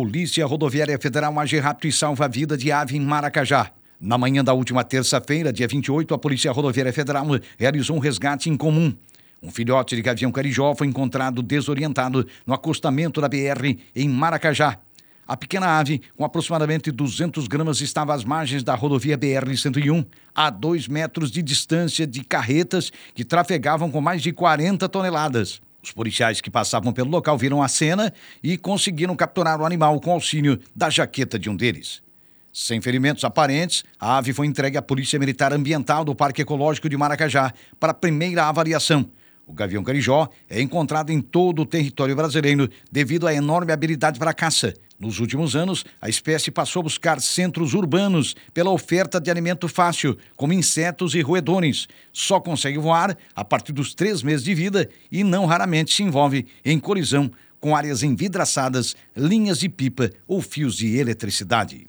Polícia Rodoviária Federal age rápido e salva a vida de ave em Maracajá. Na manhã da última terça-feira, dia 28, a Polícia Rodoviária Federal realizou um resgate em comum. Um filhote de gavião carijó foi encontrado desorientado no acostamento da BR em Maracajá. A pequena ave, com aproximadamente 200 gramas, estava às margens da rodovia BR-101, a dois metros de distância de carretas que trafegavam com mais de 40 toneladas. Os policiais que passavam pelo local viram a cena e conseguiram capturar o animal com auxílio da jaqueta de um deles. Sem ferimentos aparentes, a ave foi entregue à Polícia Militar Ambiental do Parque Ecológico de Maracajá para primeira avaliação. O gavião carijó é encontrado em todo o território brasileiro devido à enorme habilidade para a caça. Nos últimos anos, a espécie passou a buscar centros urbanos pela oferta de alimento fácil, como insetos e roedores. Só consegue voar a partir dos três meses de vida e não raramente se envolve em colisão com áreas envidraçadas, linhas de pipa ou fios de eletricidade.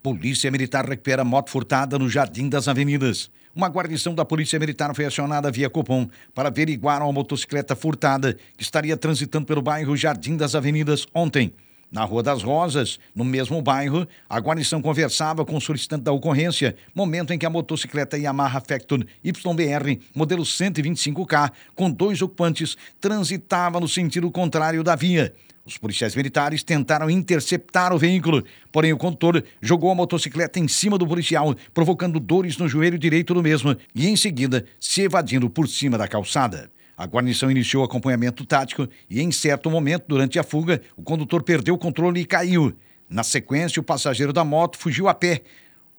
Polícia Militar recupera moto furtada no Jardim das Avenidas. Uma guarnição da Polícia Militar foi acionada via Copom para averiguar uma motocicleta furtada que estaria transitando pelo bairro Jardim das Avenidas ontem. Na Rua das Rosas, no mesmo bairro, a guarnição conversava com o solicitante da ocorrência, momento em que a motocicleta Yamaha Factor YBR, modelo 125K, com dois ocupantes, transitava no sentido contrário da via. Os policiais militares tentaram interceptar o veículo, porém o condutor jogou a motocicleta em cima do policial, provocando dores no joelho direito do mesmo e, em seguida, se evadindo por cima da calçada. A guarnição iniciou acompanhamento tático e, em certo momento, durante a fuga, o condutor perdeu o controle e caiu. Na sequência, o passageiro da moto fugiu a pé.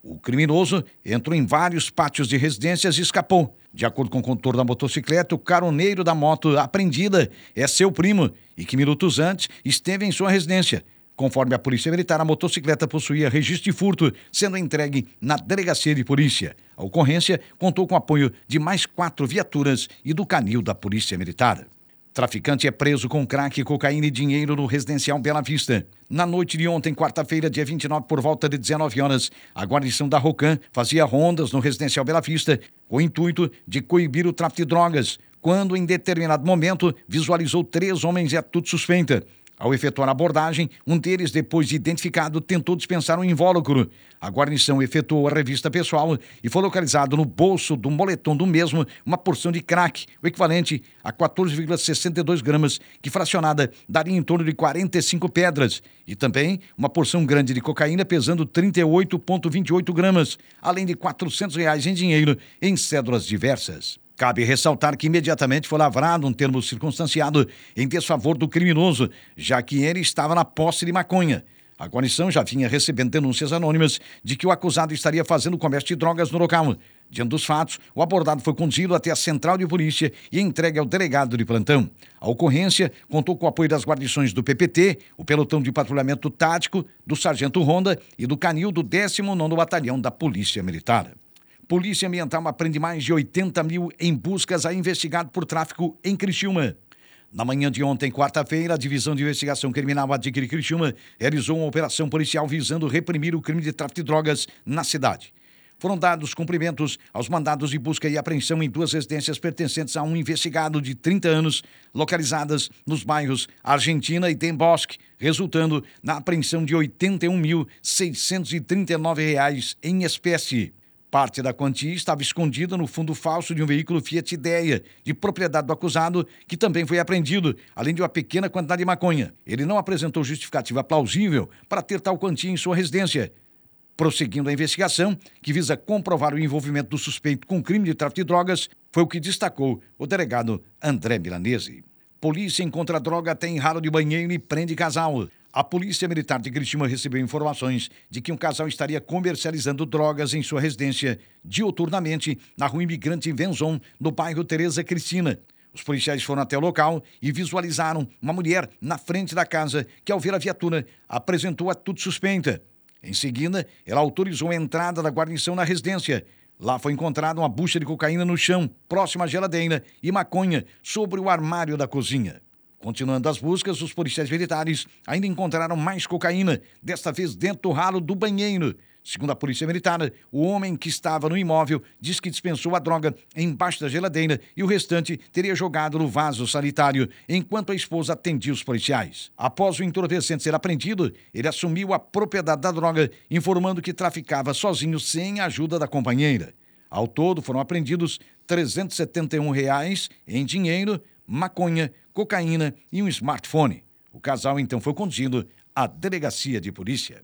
O criminoso entrou em vários pátios de residências e escapou. De acordo com o condutor da motocicleta, o caroneiro da moto apreendida é seu primo e que minutos antes esteve em sua residência. Conforme a Polícia Militar, a motocicleta possuía registro de furto, sendo entregue na delegacia de polícia. A ocorrência contou com apoio de mais quatro viaturas e do canil da Polícia Militar. Traficante é preso com crack, cocaína e dinheiro no residencial Bela Vista. Na noite de ontem, quarta-feira, dia 29, por volta de 19 horas, a guarnição da Rocan fazia rondas no residencial Bela Vista com o intuito de coibir o tráfico de drogas, quando, em determinado momento, visualizou três homens e atitude suspeita. Ao efetuar a abordagem, um deles, depois de identificado, tentou dispensar um invólucro. A guarnição efetuou a revista pessoal e foi localizado no bolso do moletom do mesmo uma porção de crack, o equivalente a 14,62 gramas, que fracionada daria em torno de 45 pedras, e também uma porção grande de cocaína pesando 38,28 gramas, além de 400 reais em dinheiro em cédulas diversas. Cabe ressaltar que imediatamente foi lavrado um termo circunstanciado em desfavor do criminoso, já que ele estava na posse de maconha. A guarnição já vinha recebendo denúncias anônimas de que o acusado estaria fazendo comércio de drogas no local. Diante dos fatos, o abordado foi conduzido até a central de polícia e entregue ao delegado de plantão. A ocorrência contou com o apoio das guarnições do PPT, o pelotão de patrulhamento tático, do sargento Ronda e do canil do 19º Batalhão da Polícia Militar. Polícia Ambiental aprende mais de 80 mil em buscas a investigado por tráfico em Criciúma. Na manhã de ontem, quarta-feira, a Divisão de Investigação Criminal Adquire Criciúma realizou uma operação policial visando reprimir o crime de tráfico de drogas na cidade. Foram dados cumprimentos aos mandados de busca e apreensão em duas residências pertencentes a um investigado de 30 anos, localizadas nos bairros Argentina e Tem Bosque, resultando na apreensão de R$ 81.639 em espécie. Parte da quantia estava escondida no fundo falso de um veículo Fiat Ideia, de propriedade do acusado, que também foi apreendido, além de uma pequena quantidade de maconha. Ele não apresentou justificativa plausível para ter tal quantia em sua residência. Prosseguindo a investigação, que visa comprovar o envolvimento do suspeito com crime de tráfico de drogas, foi o que destacou o delegado André Milanese. Polícia encontra droga até em ralo de banheiro e prende casal. A Polícia Militar de Cristina recebeu informações de que um casal estaria comercializando drogas em sua residência diuturnamente na rua Imigrante Venzon, no bairro Tereza Cristina. Os policiais foram até o local e visualizaram uma mulher na frente da casa que, ao ver a viatura, apresentou atitude suspeita. Em seguida, ela autorizou a entrada da guarnição na residência. Lá foi encontrada uma bucha de cocaína no chão, próxima à geladeira, e maconha sobre o armário da cozinha. Continuando as buscas, os policiais militares ainda encontraram mais cocaína, desta vez dentro do ralo do banheiro. Segundo a Polícia Militar, o homem que estava no imóvel diz que dispensou a droga embaixo da geladeira e o restante teria jogado no vaso sanitário enquanto a esposa atendia os policiais. Após o entorpecente ser apreendido, ele assumiu a propriedade da droga, informando que traficava sozinho sem a ajuda da companheira. Ao todo, foram apreendidos 371 reais em dinheiro, maconha, cocaína e um smartphone. O casal então foi conduzido à delegacia de polícia.